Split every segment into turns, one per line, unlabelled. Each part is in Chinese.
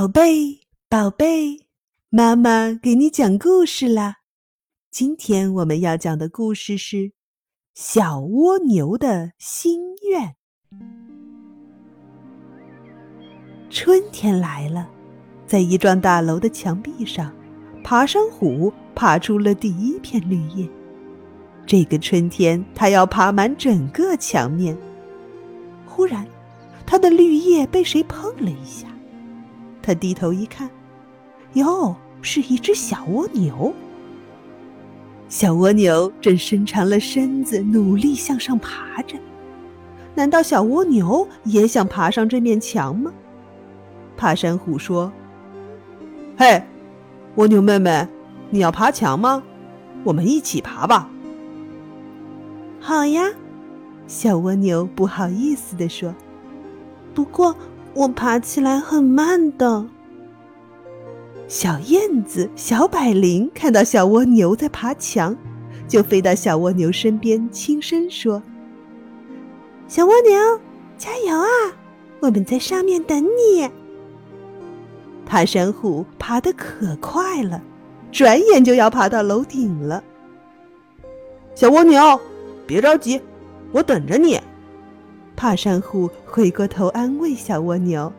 宝贝，宝贝，妈妈给你讲故事啦！今天我们要讲的故事是《小蜗牛的心愿》。春天来了，在一幢大楼的墙壁上，爬山虎爬出了第一片绿叶。这个春天，它要爬满整个墙面。忽然，它的绿叶被谁碰了一下。他低头一看，哟，是一只小蜗牛。小蜗牛正伸长了身子，努力向上爬着。难道小蜗牛也想爬上这面墙吗？爬山虎说：“
嘿，蜗牛妹妹，你要爬墙吗？我们一起爬吧。”“
好呀。”小蜗牛不好意思地说，“不过……”我爬起来很慢的。小燕子小百灵看到小蜗牛在爬墙，就飞到小蜗牛身边，轻声说：“小蜗牛，加油啊！我们在上面等你。”爬山虎爬得可快了，转眼就要爬到楼顶了。
小蜗牛，别着急，我等着你。
爬山虎回过头安慰小蜗牛：“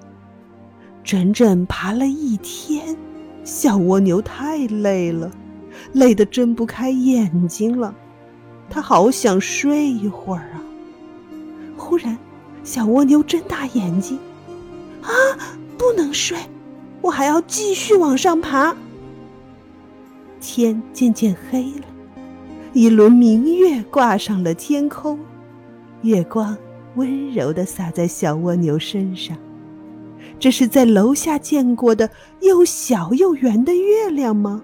整整爬了一天，小蜗牛太累了，累得睁不开眼睛了。它好想睡一会儿啊！”忽然，小蜗牛睁大眼睛：“啊，不能睡，我还要继续往上爬。”天渐渐黑了，一轮明月挂上了天空，月光。温柔地洒在小蜗牛身上，这是在楼下见过的又小又圆的月亮吗？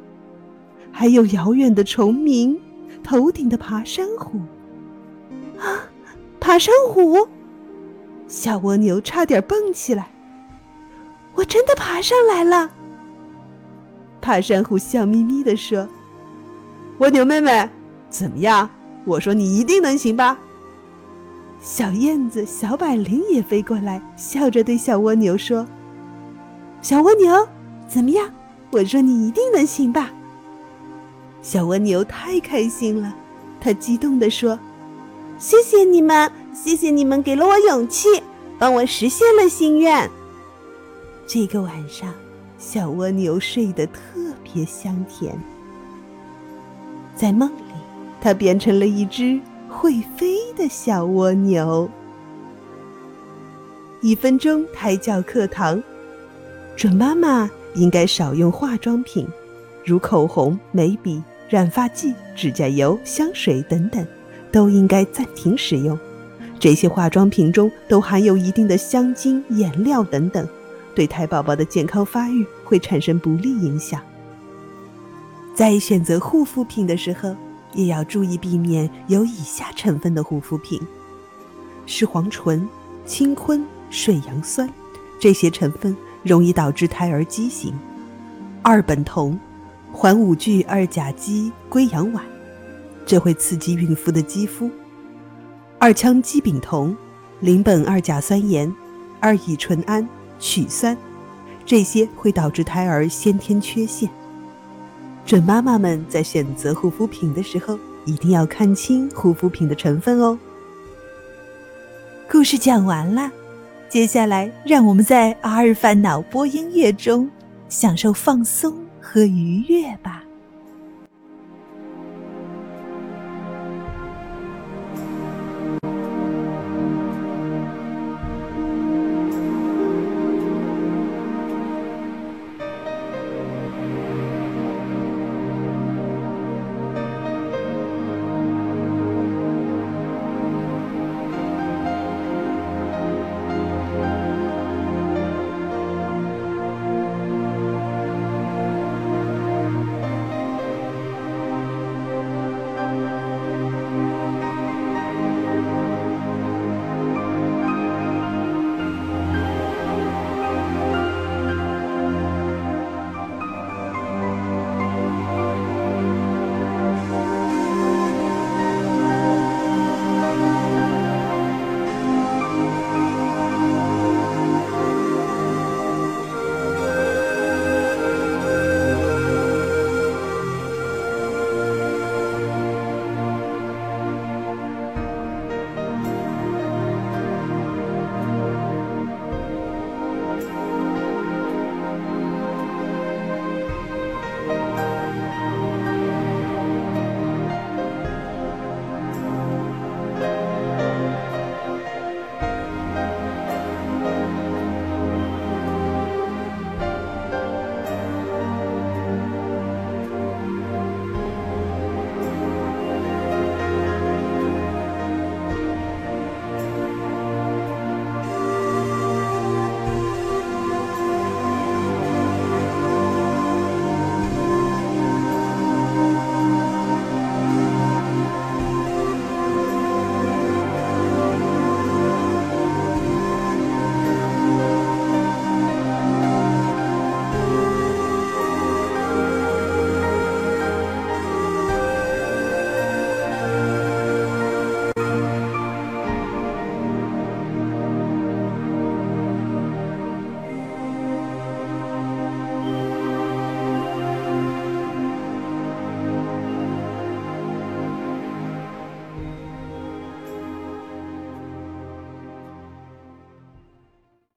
还有遥远的虫鸣，头顶的爬山虎。啊，爬山虎！小蜗牛差点蹦起来。我真的爬上来了。爬山虎笑眯眯地说：“
蜗牛妹妹，怎么样？我说你一定能行吧？”
小燕子小百灵也飞过来，笑着对小蜗牛说：“小蜗牛，怎么样？我说你一定能行吧？”小蜗牛太开心了，它激动地说：“谢谢你们，谢谢你们给了我勇气，帮我实现了心愿。”这个晚上，小蜗牛睡得特别香甜。在梦里，它变成了一只。会飞的小蜗牛。一分钟胎教课堂：准妈妈应该少用化妆品，如口红、眉笔、染发剂、指甲油、香水等等，都应该暂停使用。这些化妆品中都含有一定的香精、颜料等等，对胎宝宝的健康发育会产生不利影响。在选择护肤品的时候。也要注意避免有以下成分的护肤品：视黄醇、氢醌、水杨酸，这些成分容易导致胎儿畸形；二苯酮、环五聚二甲基硅氧烷，这会刺激孕妇的肌肤；二羟基丙酮、邻苯二甲酸盐、二乙醇胺、曲酸，这些会导致胎儿先天缺陷。准妈妈们在选择护肤品的时候，一定要看清护肤品的成分哦。故事讲完了，接下来让我们在阿尔法脑波音乐中享受放松和愉悦吧。